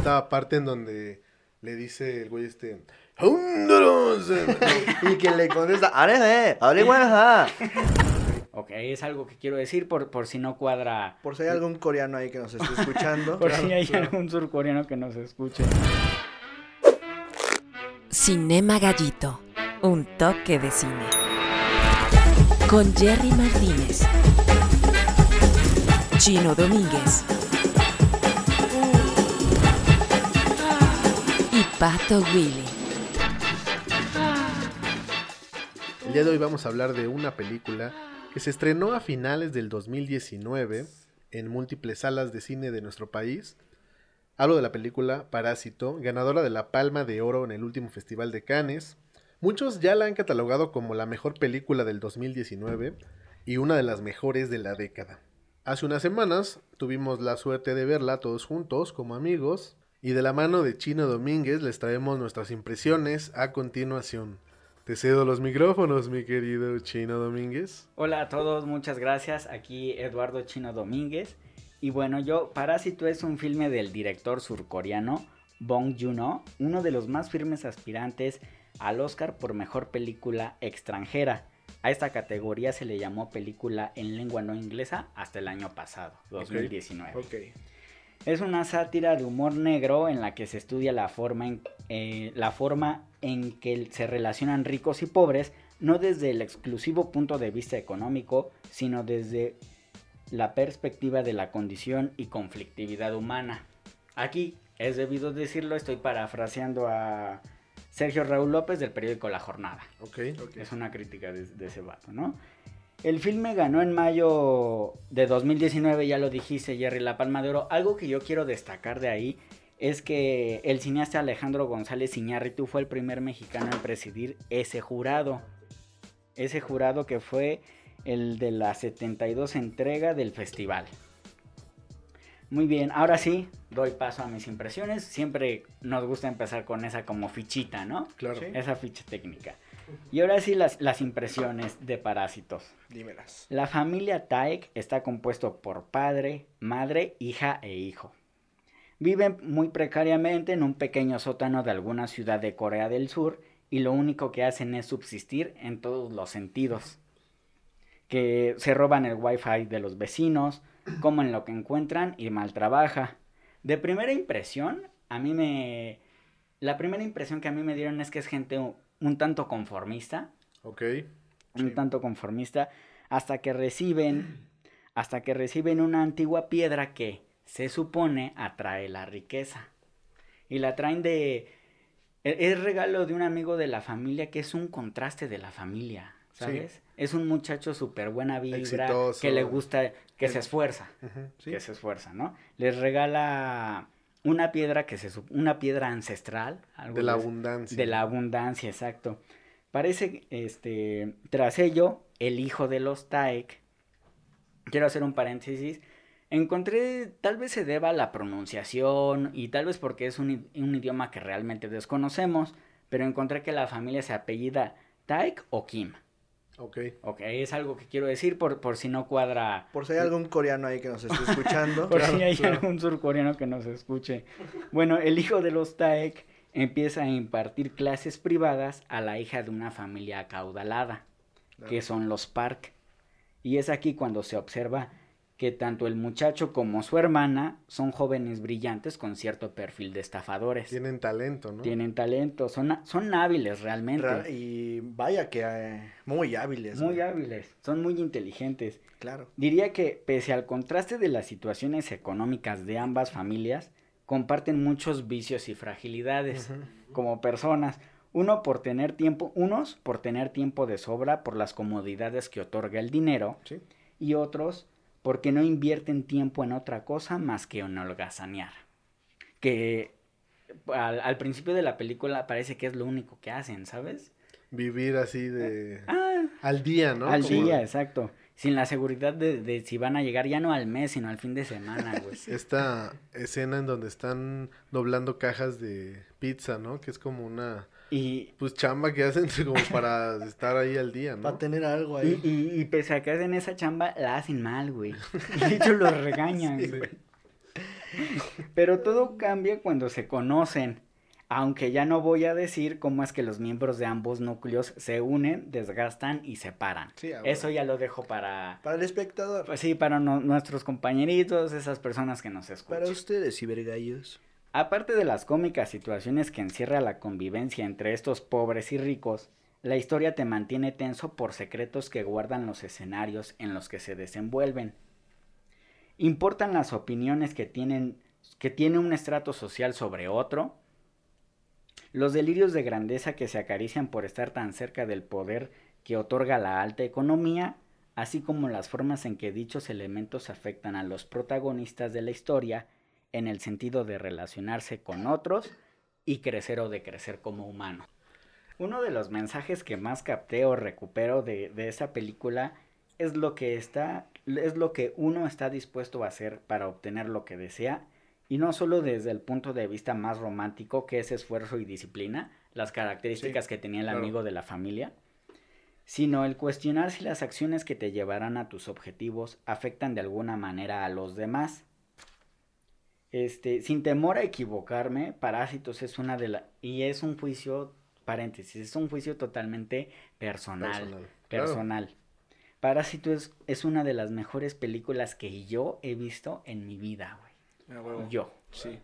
esta parte en donde le dice el güey este... y que le contesta, ¡Arede! ¡Arede! Ok, es algo que quiero decir por, por si no cuadra. Por si hay algún coreano ahí que nos esté escuchando. por si hay algún surcoreano que nos escuche. Cinema Gallito, un toque de cine. Con Jerry Martínez, Chino Domínguez Pato Willy. El día de hoy vamos a hablar de una película que se estrenó a finales del 2019 en múltiples salas de cine de nuestro país. Hablo de la película Parásito, ganadora de la Palma de Oro en el último Festival de Cannes. Muchos ya la han catalogado como la mejor película del 2019 y una de las mejores de la década. Hace unas semanas tuvimos la suerte de verla todos juntos como amigos y de la mano de Chino Domínguez les traemos nuestras impresiones a continuación. Te cedo los micrófonos, mi querido Chino Domínguez. Hola a todos, muchas gracias. Aquí Eduardo Chino Domínguez. Y bueno, yo, Parásito es un filme del director surcoreano Bong Joon-ho, uno de los más firmes aspirantes al Oscar por mejor película extranjera. A esta categoría se le llamó película en lengua no inglesa hasta el año pasado, 2019. Ok. Es una sátira de humor negro en la que se estudia la forma en, eh, la forma en que se relacionan ricos y pobres, no desde el exclusivo punto de vista económico, sino desde la perspectiva de la condición y conflictividad humana. Aquí, es debido decirlo, estoy parafraseando a Sergio Raúl López del periódico La Jornada. Ok. Es una crítica de, de ese vato, ¿no? El filme ganó en mayo de 2019, ya lo dijiste Jerry, la Palma de Oro. Algo que yo quiero destacar de ahí es que el cineasta Alejandro González Iñárritu fue el primer mexicano en presidir ese jurado. Ese jurado que fue el de la 72 entrega del festival. Muy bien, ahora sí, doy paso a mis impresiones. Siempre nos gusta empezar con esa como fichita, ¿no? Claro. Esa ficha técnica. Y ahora sí las, las impresiones de Parásitos. Dímelas. La familia Taek está compuesto por padre, madre, hija e hijo. Viven muy precariamente en un pequeño sótano de alguna ciudad de Corea del Sur y lo único que hacen es subsistir en todos los sentidos. Que se roban el wifi de los vecinos, comen lo que encuentran y mal trabaja. De primera impresión, a mí me... La primera impresión que a mí me dieron es que es gente un, tanto conformista. Ok. Un Sí. tanto conformista. Hasta que reciben... Hasta que reciben una antigua piedra que se supone atrae la riqueza. Y la traen de... e- Es regalo de un amigo de la familia que es un contraste de la familia, ¿sabes? Es un muchacho súper buena vibra, Exitoso. que le gusta, que se esfuerza, sí. que se esfuerza, ¿no? Les regala una piedra que se una piedra ancestral, algo De la abundancia. de la abundancia, exacto. Parece, este, tras ello, el hijo de los Taek, quiero hacer un paréntesis, encontré, tal vez se deba a la pronunciación y tal vez porque es un, un idioma que realmente desconocemos, pero encontré que la familia se apellida Taek o Kim. Ok. Ok, es algo que quiero decir por, por si no cuadra, Por si hay algún coreano ahí que nos esté escuchando. por Claro, si hay claro. algún surcoreano que nos escuche. Bueno, el hijo de los Taek empieza a impartir clases privadas a la hija de una familia acaudalada, que son los Park. Y es aquí cuando se observa que tanto el muchacho como su hermana son jóvenes brillantes con cierto perfil de estafadores. Tienen talento, ¿no? Tienen talento, son, son hábiles realmente. Y vaya que eh, muy hábiles. muy hábiles, son muy inteligentes. Claro. Diría que pese al contraste de las situaciones económicas de ambas familias, comparten muchos vicios y fragilidades como personas. Uno por tener tiempo, unos por tener tiempo de sobra por las comodidades que otorga el dinero Sí. y otros porque no invierten tiempo en otra cosa más que en holgazanear. Que al, al principio de la película parece que es lo único que hacen, ¿sabes? Vivir así de... Ah, Al día, ¿no? al Como día, exacto. Sin la seguridad de, de si van a llegar ya no al mes, sino al fin de semana, güey. Esta escena en donde están doblando cajas de pizza, ¿no? Que es como una... Y, Pues chamba que hacen como para estar ahí al día, ¿no? Para tener algo y, ahí. y, y pese a que hacen esa chamba, la hacen mal, güey. Y de hecho los regañan, Sí. güey. Pero todo cambia cuando se conocen. Aunque ya no voy a decir cómo es que los miembros de ambos núcleos se unen, desgastan y separan. Sí, Eso ya lo dejo para, Para el espectador. pues sí, para no- nuestros compañeritos, esas personas que nos escuchan. Para ustedes, cibergallos. Aparte de las cómicas situaciones que encierra la convivencia entre estos pobres y ricos, la historia te mantiene tenso por secretos que guardan los escenarios en los que se desenvuelven. Importan las opiniones que tienen que tiene un estrato social sobre otro, los delirios de grandeza que se acarician por estar tan cerca del poder que otorga la alta economía, así como las formas en que dichos elementos afectan a los protagonistas de la historia en el sentido de relacionarse con otros y crecer o de crecer como humano. Uno de los mensajes que más capté o recupero de, de esa película es lo que está, es lo que uno está dispuesto a hacer para obtener lo que desea, y no solo desde el punto de vista más romántico, que es esfuerzo y disciplina, las características que tenía el claro. amigo de la familia, sino el cuestionar si las acciones que te llevarán a tus objetivos afectan de alguna manera a los demás. Este, sin temor a equivocarme, Parásitos es una de las... Y es un juicio, paréntesis, es un juicio totalmente personal. Personal, Personal. claro. Parásitos es, es una de las mejores películas que yo he visto en mi vida, güey. Yo. Sí.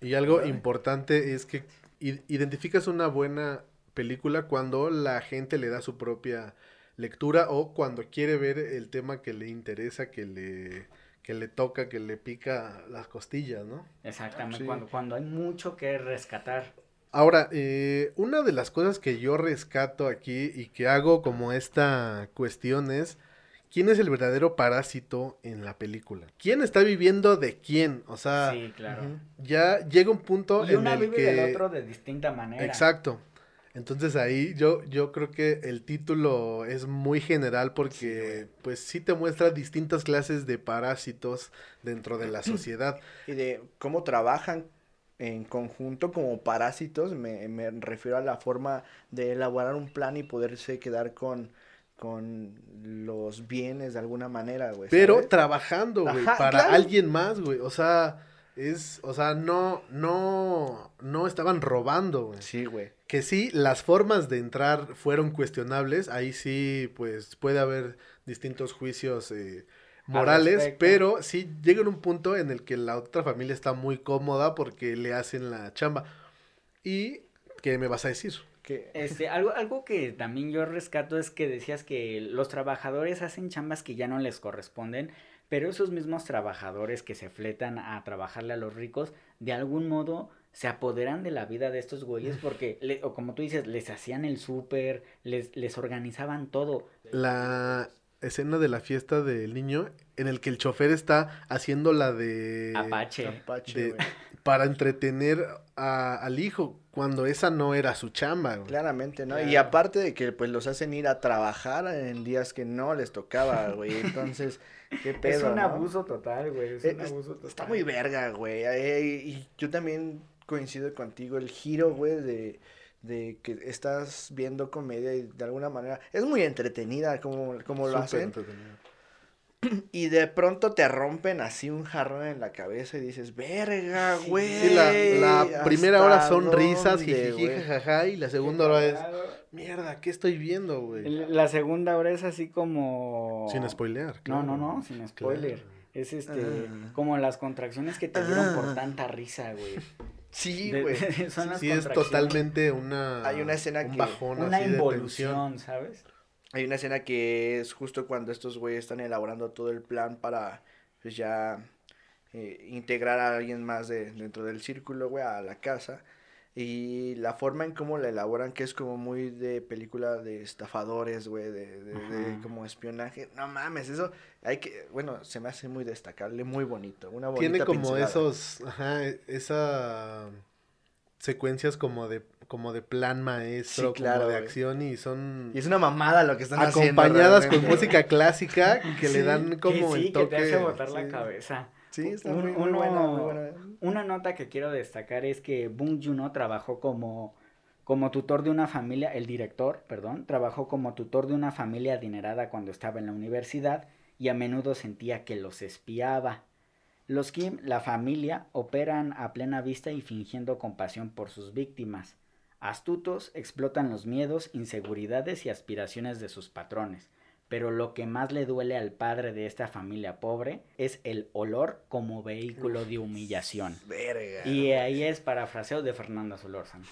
Y algo importante es que identificas una buena película cuando la gente le da su propia lectura o cuando quiere ver el tema que le interesa, que le, que le toca, que le pica las costillas, ¿no? Exactamente. Sí. Cuando, cuando hay mucho que rescatar. Ahora, eh, una de las cosas que yo rescato aquí y que hago como esta cuestión es, ¿quién es el verdadero parásito en la película? ¿Quién está viviendo de quién? O sea, sí, claro. ujú. ya llega un punto Y en una el vive que... del otro de distinta manera. Exacto. Entonces ahí yo, yo creo que el título es muy general porque pues sí te muestra distintas clases de parásitos dentro de la sociedad. Y de cómo trabajan en conjunto como parásitos, me, me refiero a la forma de elaborar un plan y poderse quedar con, con los bienes de alguna manera, güey. Pero trabajando, güey, para claro. alguien más, güey. O sea, es, o sea, no, no, no estaban robando, güey. Sí, güey. Que sí, las formas de entrar fueron cuestionables. Ahí sí, pues puede haber distintos juicios eh, morales, pero sí llega un punto en el que la otra familia está muy cómoda porque le hacen la chamba. ¿Y qué me vas a decir? Que, Este, algo, algo que también yo rescato es que decías que los trabajadores hacen chambas que ya no les corresponden, pero esos mismos trabajadores que se fletan a trabajarle a los ricos, de algún modo se apoderan de la vida de estos güeyes porque, le- o como tú dices, les hacían el súper, les, les organizaban todo. La escena de la fiesta del niño en el que el chofer está haciendo la de... Apache. Apache, de- güey. para entretener a- al hijo cuando esa no era su chamba, güey. Claramente, ¿no? Y aparte de que pues los hacen ir a trabajar en días que no les tocaba, güey. Entonces, qué pedo, es un ¿no? abuso total, güey. Es Eh, un abuso total. Está muy verga, güey. eh, y yo también coincido contigo. El giro, güey, de, de que estás viendo comedia y de alguna manera es muy entretenida como, como lo Súper hacen. entretenido. Y de pronto te rompen así un jarrón en la cabeza y dices, verga, Sí. güey. Sí, la, la primera hora ¿hasta son risas, dónde, jijiji, güey?" jajaja, y la segunda hora es, mierda, ¿qué estoy viendo, güey? La segunda hora es así como... Sin spoilear, No, claro. no, no, sin spoiler. Claro. Es este, Ah. como las contracciones que te dieron por Ah. tanta risa, güey. Sí, güey. son las Sí, es totalmente una... Hay una escena un que- bajón Una así de involución, ¿sabes? Hay una escena que es justo cuando estos güeyes están elaborando todo el plan para pues ya eh, integrar a alguien más de, dentro del círculo, güey, a la casa. Y la forma en cómo la elaboran, que es como muy de película de estafadores, güey, de, de, de como espionaje. No mames, eso hay que, bueno, se me hace muy destacable, muy bonito. Una bonita Tiene como pincelada. esos, ajá, esa secuencias como de como de plan maestro, Sí, claro, como de güey. acción y son Y es una mamada lo que están haciendo. acompañadas con música clásica que le dan como que sí, el toque. que te hace botar la cabeza. Sí, está Un- muy, muy uno- buena, muy buena. Una nota que quiero destacar es que Bong Joon-ho trabajó como, como tutor de una familia, el director, perdón, trabajó como tutor de una familia adinerada cuando estaba en la universidad y a menudo sentía que los espiaba. Los Kim, la familia, operan a plena vista y fingiendo compasión por sus víctimas. Astutos, explotan los miedos, inseguridades y aspiraciones de sus patrones. Pero lo que más le duele al padre de esta familia pobre es el olor como vehículo de humillación. Verga. Y ahí es parafraseo de Fernando Solórzano.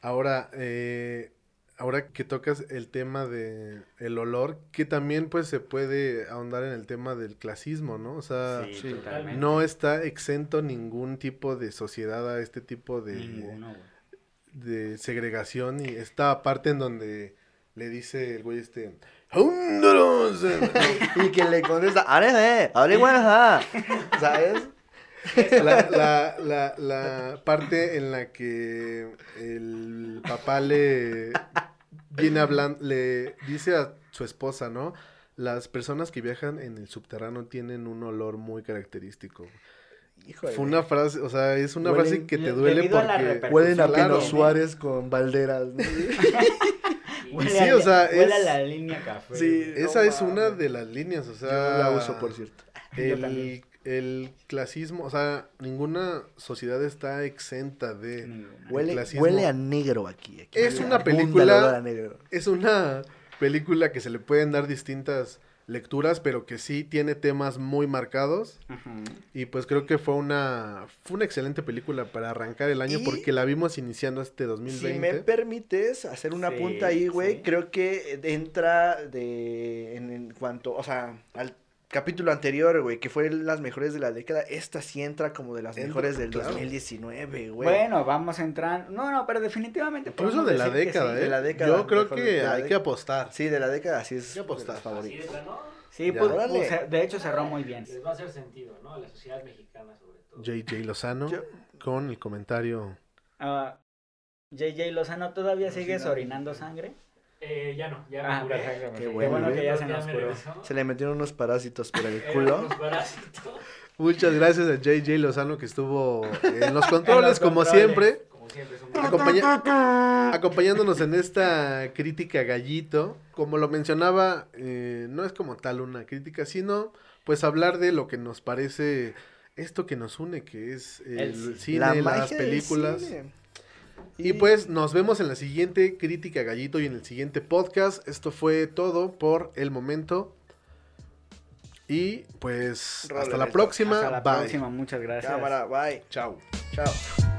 Ahora, eh, ahora que tocas el tema de el olor, que también pues se puede ahondar en el tema del clasismo, ¿no? O sea, Sí, sí, totalmente. no está exento ningún tipo de sociedad a este tipo de, Ninguno. De segregación y esta parte en donde le dice el güey este eh, Y que le contesta, ¡Areje! ¡Abre buena! ¿Sabes? la, la, la, la parte en la que el papá le viene hablando, le dice a su esposa, ¿no? Las personas que viajan en el subterráneo tienen un olor muy característico. Híjole. Fue una frase, o sea, es una Huelen- frase que te duele porque... Huelen a Claro. Pino Suárez con balderas. ¿no? Huele, sí, a, o sea, huele a es- la línea café. Sí. güey. Esa No es una de las líneas, o Yo sea... la uso, por cierto. Yo El, el clasismo, o sea, ninguna sociedad está exenta de... Huele, clasismo. huele a negro aquí. aquí. Es una película-. Es una película que se le pueden dar distintas lecturas, pero que sí tiene temas muy marcados. Y pues creo que fue una, fue una excelente película para arrancar el año Y- porque la vimos iniciando este Si 2020. me permites hacer una Sí, punta ahí, güey, sí. creo que entra de en, en cuanto, o sea, al capítulo anterior, güey, que fue las mejores de la década, esta sí entra como de las mejores del claro. 2019, güey. Bueno, vamos a entrar. No, no, pero definitivamente. Incluso de la década, sí. ¿eh? de la década, Yo creo que hay que apostar. Sí, de la década sí es Qué apostar. Así plano, Sí, Ya. pues, de hecho cerró muy bien. les va a hacer sentido, ¿no? A la sociedad mexicana sobre todo. JJ Lozano Yo- con el comentario. Ah, JJ Lozano, ¿todavía No, sigues sí, no. orinando sangre? Eh, ya no, ya Ah, me curé. perfecto. perfecto. Qué bueno, bueno que ya se nos curó. Se le metieron unos parásitos por el Eran culo. unos parásitos. Muchas gracias a JJ Lozano que estuvo en los controles, como controles. siempre. Como siempre, es un Acompaña- acompañándonos en esta crítica gallito. Como lo mencionaba, eh, no es como tal una crítica, sino pues hablar de lo que nos parece esto que nos une, que es el, El cine, La las películas. cine. Y pues nos vemos en la siguiente crítica gallito y en el siguiente podcast. Esto fue todo por el momento. Y pues hasta la próxima. Hasta la Bye. próxima, muchas gracias. Cámara, bye. Chao. Chao.